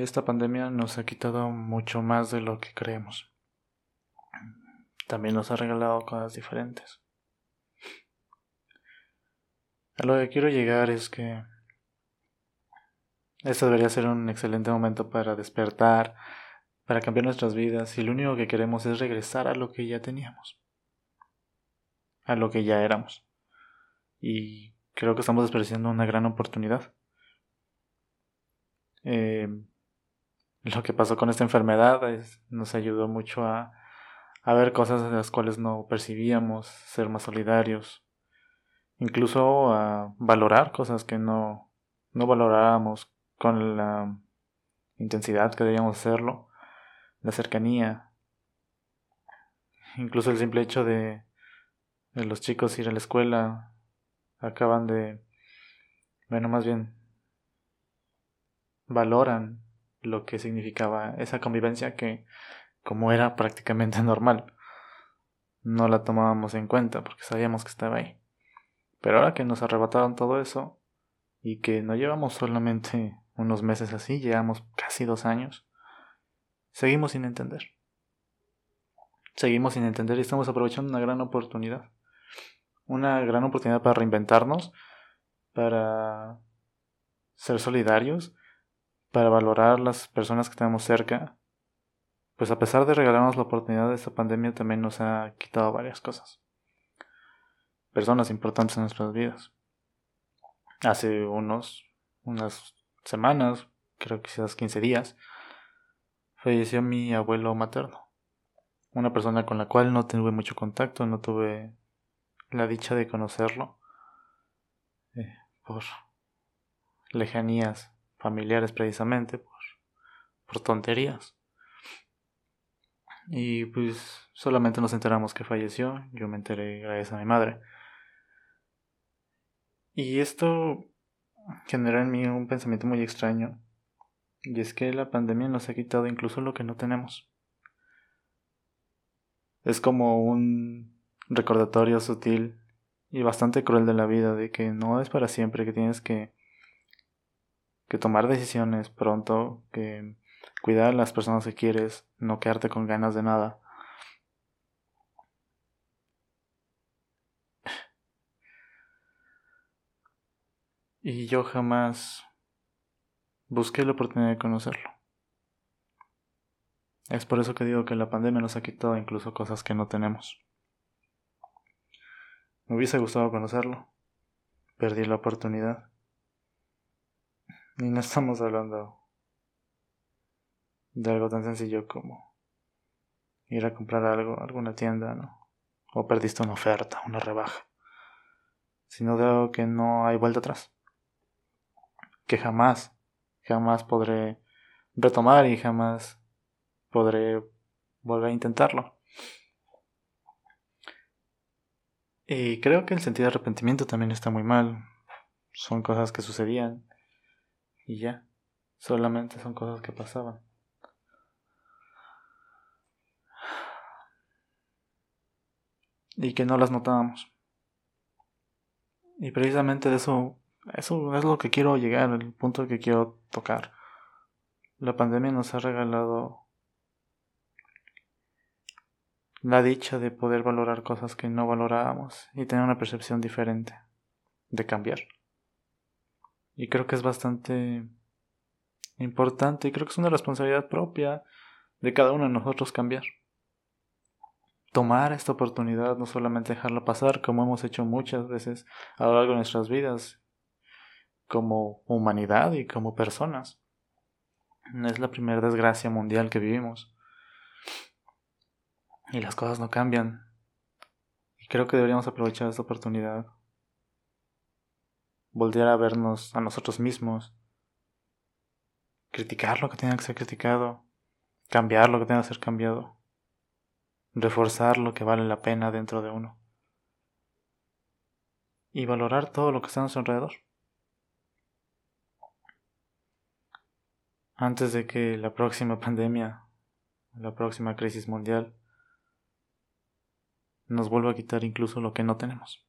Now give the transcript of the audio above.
Esta pandemia nos ha quitado mucho más de lo que creemos. También nos ha regalado cosas diferentes. A lo que quiero llegar es que este debería ser un excelente momento para despertar, para cambiar nuestras vidas y lo único que queremos es regresar a lo que ya teníamos, a lo que ya éramos. Y creo que estamos desperdiciando una gran oportunidad. Eh, lo que pasó con esta enfermedad nos ayudó mucho a, a ver cosas de las cuales no percibíamos, ser más solidarios, incluso a valorar cosas que no, no valorábamos con la intensidad que debíamos hacerlo, la cercanía, incluso el simple hecho de, de los chicos ir a la escuela, acaban de, bueno, más bien, valoran lo que significaba esa convivencia que, como era prácticamente normal, no la tomábamos en cuenta porque sabíamos que estaba ahí. Pero ahora que nos arrebataron todo eso y que no llevamos solamente unos meses así, llevamos casi dos años, seguimos sin entender. Seguimos sin entender y estamos aprovechando una gran oportunidad. Una gran oportunidad para reinventarnos, para ser solidarios, para valorar las personas que tenemos cerca. Pues a pesar de regalarnos la oportunidad de esta pandemia, también nos ha quitado varias cosas. Personas importantes en nuestras vidas. Hace unos, unas semanas, creo que quizás 15 días, falleció mi abuelo materno. Una persona con la cual no tuve mucho contacto, no tuve la dicha de conocerlo eh, por lejanías familiares precisamente, por, por tonterías. Y pues solamente nos enteramos que falleció, yo me enteré gracias a mi madre. Y esto genera en mí un pensamiento muy extraño. Y es que la pandemia nos ha quitado incluso lo que no tenemos. Es como un recordatorio sutil y bastante cruel de la vida, de que no es para siempre, que tienes que, que tomar decisiones pronto, que cuidar a las personas que quieres, no quedarte con ganas de nada. Y yo jamás busqué la oportunidad de conocerlo. Es por eso que digo que la pandemia nos ha quitado incluso cosas que no tenemos. Me hubiese gustado conocerlo. Perdí la oportunidad. Y no estamos hablando de algo tan sencillo como ir a comprar algo alguna tienda, ¿no? O perdiste una oferta, una rebaja. Sino de algo que no hay vuelta atrás que jamás, jamás podré retomar y jamás podré volver a intentarlo. Y creo que el sentido de arrepentimiento también está muy mal. Son cosas que sucedían y ya, solamente son cosas que pasaban. Y que no las notábamos. Y precisamente de eso eso es lo que quiero llegar, el punto que quiero tocar. La pandemia nos ha regalado la dicha de poder valorar cosas que no valorábamos y tener una percepción diferente, de cambiar. Y creo que es bastante importante y creo que es una responsabilidad propia de cada uno de nosotros cambiar. Tomar esta oportunidad, no solamente dejarla pasar como hemos hecho muchas veces a lo largo de nuestras vidas, como humanidad y como personas. No es la primera desgracia mundial que vivimos. Y las cosas no cambian. Y creo que deberíamos aprovechar esta oportunidad. Volver a vernos a nosotros mismos. Criticar lo que tenga que ser criticado. Cambiar lo que tenga que ser cambiado. Reforzar lo que vale la pena dentro de uno. Y valorar todo lo que está a nuestro alrededor. antes de que la próxima pandemia, la próxima crisis mundial, nos vuelva a quitar incluso lo que no tenemos.